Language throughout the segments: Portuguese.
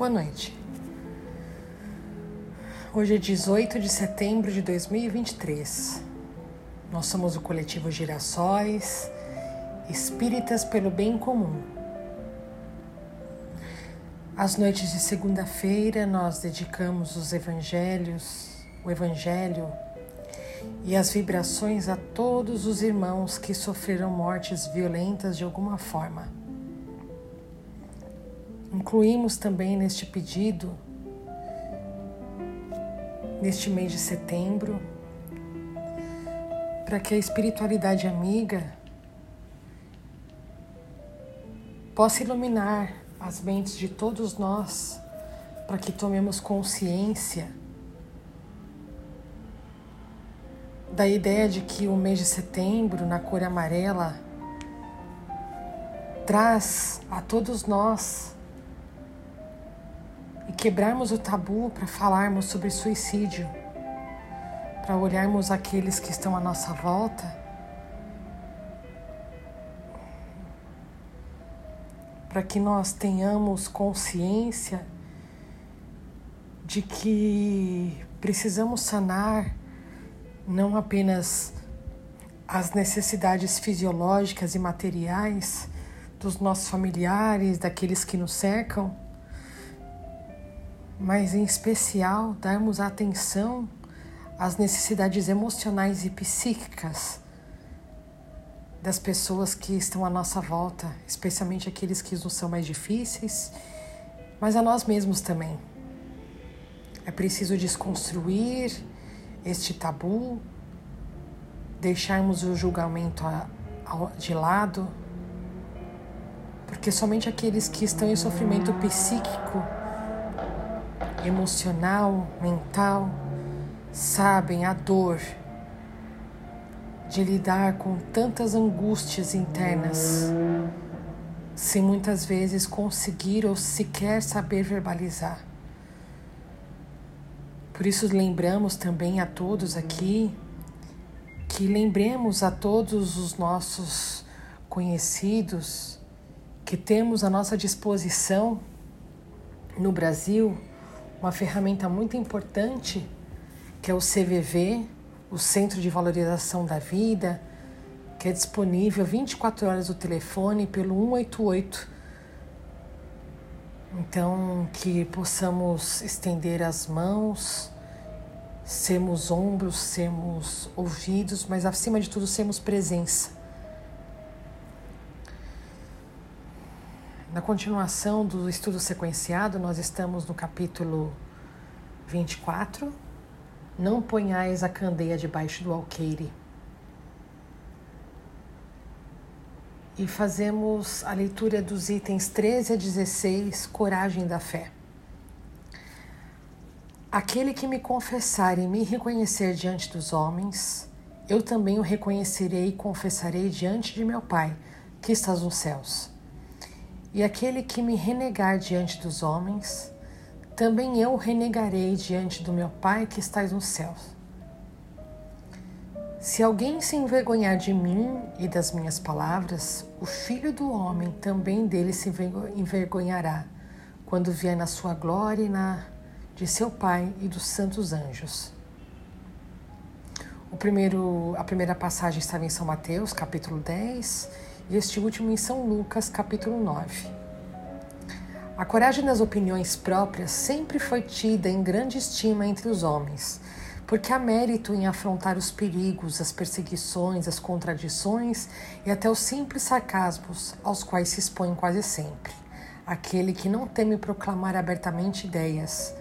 Boa noite. Hoje é 18 de setembro de 2023. Nós somos o coletivo Girassóis, espíritas pelo bem comum. As noites de segunda-feira nós dedicamos os evangelhos, o evangelho e as vibrações a todos os irmãos que sofreram mortes violentas de alguma forma Incluímos também neste pedido, neste mês de setembro, para que a espiritualidade amiga possa iluminar as mentes de todos nós, para que tomemos consciência da ideia de que o mês de setembro, na cor amarela, traz a todos nós quebrarmos o tabu para falarmos sobre suicídio, para olharmos aqueles que estão à nossa volta. Para que nós tenhamos consciência de que precisamos sanar não apenas as necessidades fisiológicas e materiais dos nossos familiares, daqueles que nos cercam, mas em especial darmos atenção às necessidades emocionais e psíquicas das pessoas que estão à nossa volta, especialmente aqueles que nos são mais difíceis, mas a nós mesmos também. É preciso desconstruir este tabu, deixarmos o julgamento de lado, porque somente aqueles que estão em sofrimento psíquico emocional, mental, sabem a dor de lidar com tantas angústias internas, sem muitas vezes conseguir ou sequer saber verbalizar. Por isso, lembramos também a todos aqui que lembremos a todos os nossos conhecidos que temos à nossa disposição no Brasil uma ferramenta muito importante que é o CVV, o Centro de Valorização da Vida, que é disponível 24 horas no telefone pelo 188. Então, que possamos estender as mãos, sermos ombros, sermos ouvidos, mas acima de tudo, sermos presença. Na continuação do estudo sequenciado, nós estamos no capítulo 24. Não ponhais a candeia debaixo do alqueire. E fazemos a leitura dos itens 13 a 16, Coragem da Fé. Aquele que me confessar e me reconhecer diante dos homens, eu também o reconhecerei e confessarei diante de meu Pai, que estás nos céus. E aquele que me renegar diante dos homens, também eu renegarei diante do meu Pai que estás nos céus. Se alguém se envergonhar de mim e das minhas palavras, o Filho do Homem também dele se envergonhará, quando vier na sua glória e na de seu Pai e dos santos anjos. O primeiro, a primeira passagem estava em São Mateus, capítulo 10, e este último em São Lucas, capítulo 9. A coragem das opiniões próprias sempre foi tida em grande estima entre os homens, porque há mérito em afrontar os perigos, as perseguições, as contradições e até os simples sarcasmos aos quais se expõe quase sempre. Aquele que não teme proclamar abertamente ideias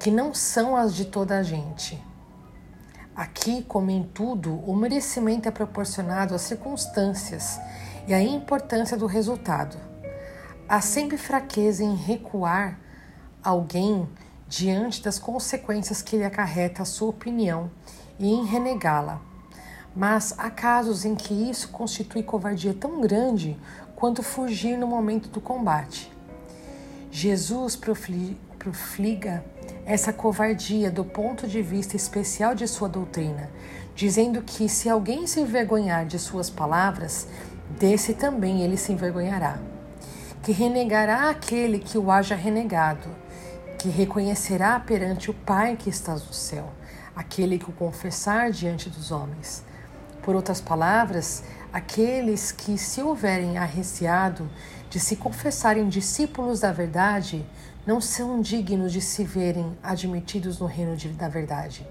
que não são as de toda a gente. Aqui, como em tudo, o merecimento é proporcionado às circunstâncias e a importância do resultado. Há sempre fraqueza em recuar alguém diante das consequências que lhe acarreta a sua opinião e em renegá-la. Mas há casos em que isso constitui covardia tão grande quanto fugir no momento do combate. Jesus profliga essa covardia do ponto de vista especial de sua doutrina, dizendo que se alguém se envergonhar de suas palavras, desse também ele se envergonhará. que renegará aquele que o haja renegado, que reconhecerá perante o Pai que está no céu, aquele que o confessar diante dos homens. Por outras palavras, aqueles que se houverem arreciado de se confessarem discípulos da verdade, não são dignos de se verem admitidos no reino de, da verdade.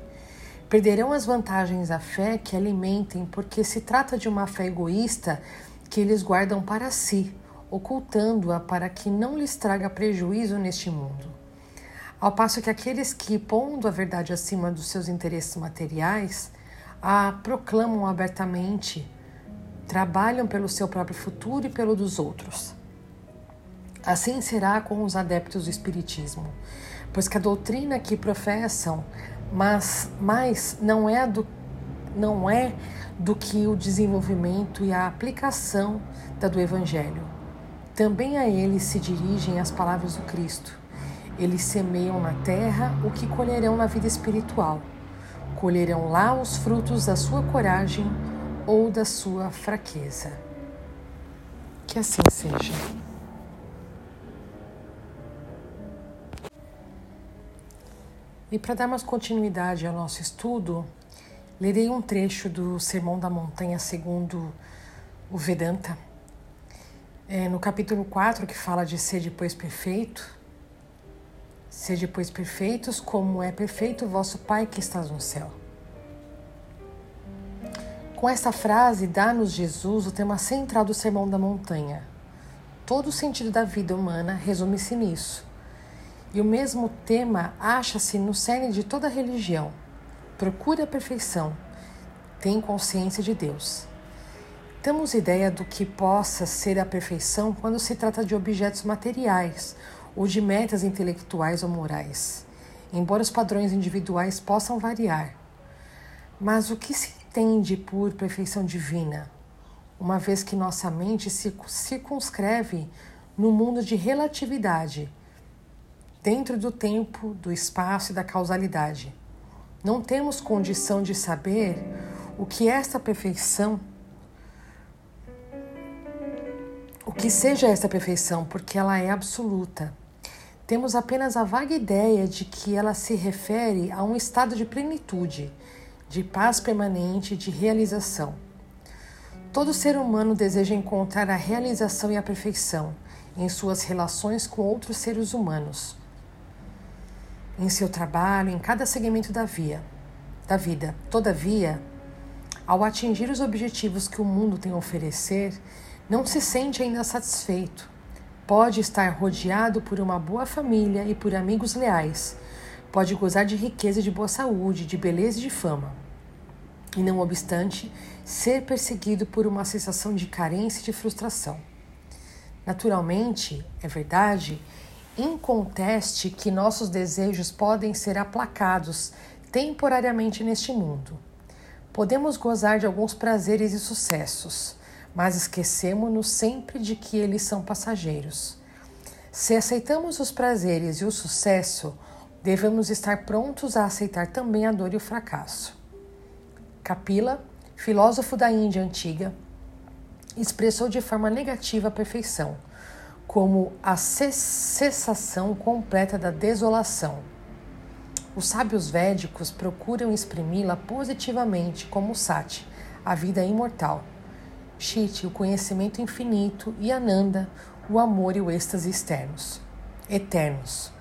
Perderão as vantagens da fé que alimentem, porque se trata de uma fé egoísta que eles guardam para si, ocultando-a para que não lhes traga prejuízo neste mundo. Ao passo que aqueles que, pondo a verdade acima dos seus interesses materiais, a proclamam abertamente, trabalham pelo seu próprio futuro e pelo dos outros. Assim será com os adeptos do Espiritismo, pois que a doutrina que professam, mas, mas não é do não é do que o desenvolvimento e a aplicação da do Evangelho. Também a eles se dirigem as palavras do Cristo. Eles semeiam na terra o que colherão na vida espiritual. Colherão lá os frutos da sua coragem ou da sua fraqueza. Que assim seja. E para darmos continuidade ao nosso estudo, lerei um trecho do Sermão da Montanha segundo o Vedanta, é, no capítulo 4, que fala de ser depois perfeito. Ser depois perfeitos, como é perfeito o vosso Pai que estás no céu. Com esta frase, dá-nos Jesus o tema central do Sermão da Montanha. Todo o sentido da vida humana resume-se nisso e o mesmo tema acha-se no cerne de toda religião. Procure a perfeição, tem consciência de Deus. Temos ideia do que possa ser a perfeição quando se trata de objetos materiais ou de metas intelectuais ou morais, embora os padrões individuais possam variar. Mas o que se entende por perfeição divina? Uma vez que nossa mente se circunscreve no mundo de relatividade dentro do tempo, do espaço e da causalidade. Não temos condição de saber o que esta perfeição, o que seja esta perfeição, porque ela é absoluta. Temos apenas a vaga ideia de que ela se refere a um estado de plenitude, de paz permanente, de realização. Todo ser humano deseja encontrar a realização e a perfeição em suas relações com outros seres humanos em seu trabalho, em cada segmento da, via, da vida. Todavia, ao atingir os objetivos que o mundo tem a oferecer, não se sente ainda satisfeito. Pode estar rodeado por uma boa família e por amigos leais. Pode gozar de riqueza e de boa saúde, de beleza e de fama. E não obstante, ser perseguido por uma sensação de carência e de frustração. Naturalmente, é verdade inconteste que nossos desejos podem ser aplacados temporariamente neste mundo. Podemos gozar de alguns prazeres e sucessos, mas esquecemos-nos sempre de que eles são passageiros. Se aceitamos os prazeres e o sucesso, devemos estar prontos a aceitar também a dor e o fracasso. Kapila, filósofo da Índia antiga, expressou de forma negativa a perfeição como a cessação completa da desolação. Os sábios védicos procuram exprimi-la positivamente como Sati, a vida imortal, Shiti, o conhecimento infinito, e Ananda, o amor e o êxtase externos, eternos.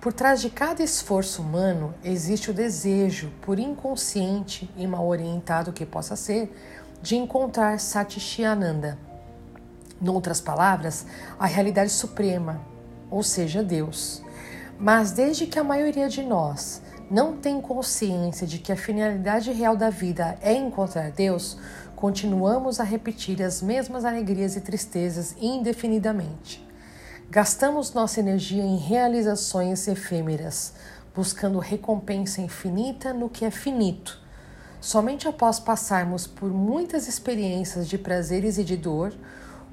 Por trás de cada esforço humano existe o desejo, por inconsciente e mal orientado que possa ser, de encontrar Satchitananda, Noutras palavras, a realidade suprema, ou seja, Deus. Mas desde que a maioria de nós não tem consciência de que a finalidade real da vida é encontrar Deus, continuamos a repetir as mesmas alegrias e tristezas indefinidamente. Gastamos nossa energia em realizações efêmeras, buscando recompensa infinita no que é finito. Somente após passarmos por muitas experiências de prazeres e de dor,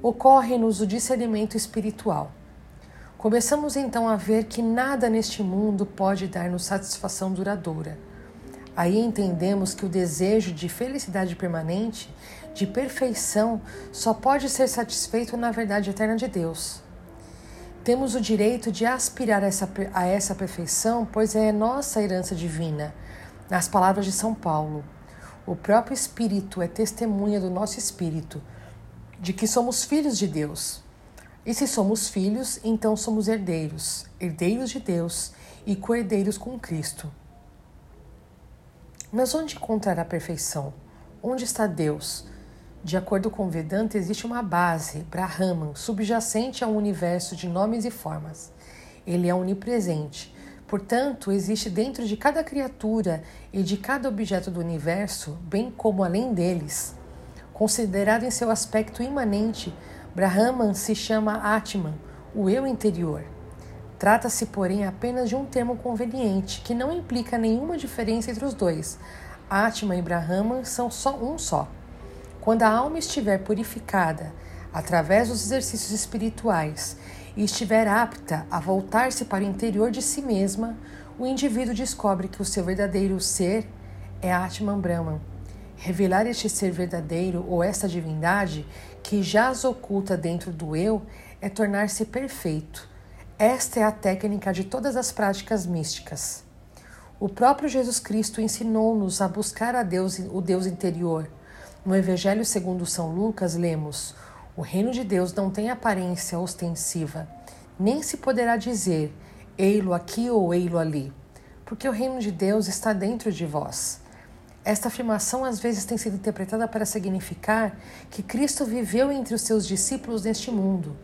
ocorre-nos o discernimento espiritual. Começamos então a ver que nada neste mundo pode dar-nos satisfação duradoura. Aí entendemos que o desejo de felicidade permanente, de perfeição, só pode ser satisfeito na verdade eterna de Deus. Temos o direito de aspirar a essa, perfeição, pois é nossa herança divina. Nas palavras de São Paulo, o próprio Espírito é testemunha do nosso espírito de que somos filhos de Deus. E se somos filhos, então somos herdeiros, herdeiros de Deus e co-herdeiros com Cristo. Mas onde encontrar a perfeição? Onde está Deus? De acordo com Vedanta, existe uma base, Brahman, subjacente a um universo de nomes e formas. Ele é onipresente. Portanto, existe dentro de cada criatura e de cada objeto do universo, bem como além deles. Considerado em seu aspecto imanente, Brahman se chama Atman, o eu interior. Trata-se, porém, apenas de um termo conveniente, que não implica nenhuma diferença entre os dois. Atman e Brahman são só um só. Quando a alma estiver purificada através dos exercícios espirituais e estiver apta a voltar-se para o interior de si mesma, o indivíduo descobre que o seu verdadeiro ser é Atman Brahman. Revelar este ser verdadeiro ou esta divindade que jaz oculta dentro do eu é tornar-se perfeito. Esta é a técnica de todas as práticas místicas. O próprio Jesus Cristo ensinou-nos a buscar a Deus, o Deus interior no Evangelho segundo São Lucas, lemos: O reino de Deus não tem aparência ostensiva, nem se poderá dizer ei-lo aqui ou ei-lo ali, porque o reino de Deus está dentro de vós. Esta afirmação às vezes tem sido interpretada para significar que Cristo viveu entre os seus discípulos neste mundo.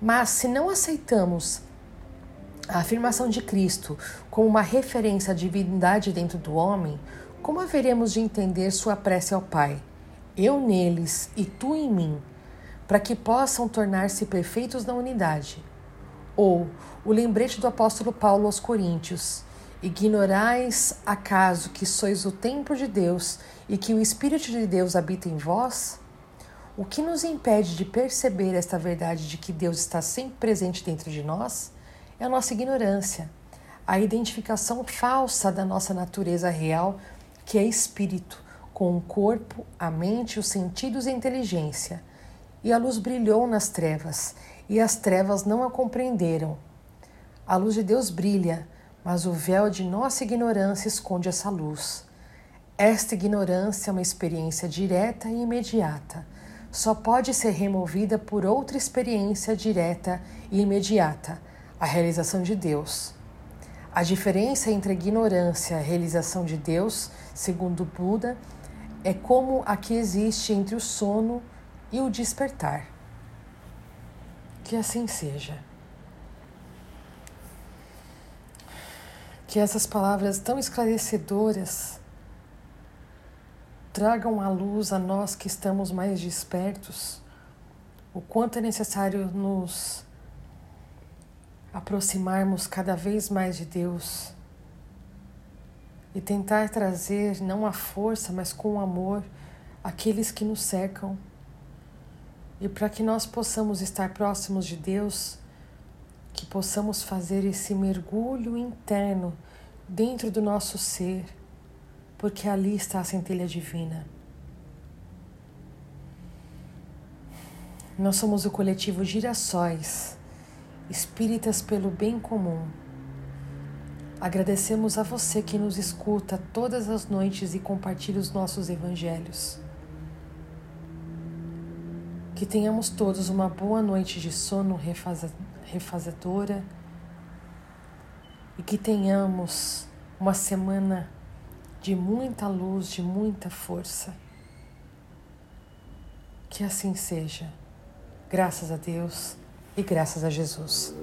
Mas se não aceitamos a afirmação de Cristo como uma referência à divindade dentro do homem, como haveremos de entender sua prece ao Pai? eu neles e tu em mim, para que possam tornar-se perfeitos na unidade. Ou o lembrete do apóstolo Paulo aos Coríntios: Ignorais acaso que sois o templo de Deus e que o Espírito de Deus habita em vós? O que nos impede de perceber esta verdade de que Deus está sempre presente dentro de nós é a nossa ignorância, a identificação falsa da nossa natureza real, que é espírito, com o corpo, a mente, os sentidos e a inteligência. E a luz brilhou nas trevas, e as trevas não a compreenderam. A luz de Deus brilha, mas o véu de nossa ignorância esconde essa luz. Esta ignorância é uma experiência direta e imediata. Só pode ser removida por outra experiência direta e imediata, a realização de Deus. A diferença entre a ignorância e a realização de Deus, segundo Buda, é como a que existe entre o sono e o despertar. Que assim seja. Que essas palavras tão esclarecedoras tragam à luz a nós que estamos mais despertos o quanto é necessário nos aproximarmos cada vez mais de Deus e tentar trazer não a força, mas com amor aqueles que nos cercam. E para que nós possamos estar próximos de Deus, que possamos fazer esse mergulho interno dentro do nosso ser, porque ali está a centelha divina. Nós somos o coletivo Girassóis, espíritas pelo bem comum. Agradecemos a você que nos escuta todas as noites e compartilha os nossos evangelhos. Que tenhamos todos uma boa noite de sono refazedora e que tenhamos uma semana de muita luz, de muita força. Que assim seja. Graças a Deus e graças a Jesus.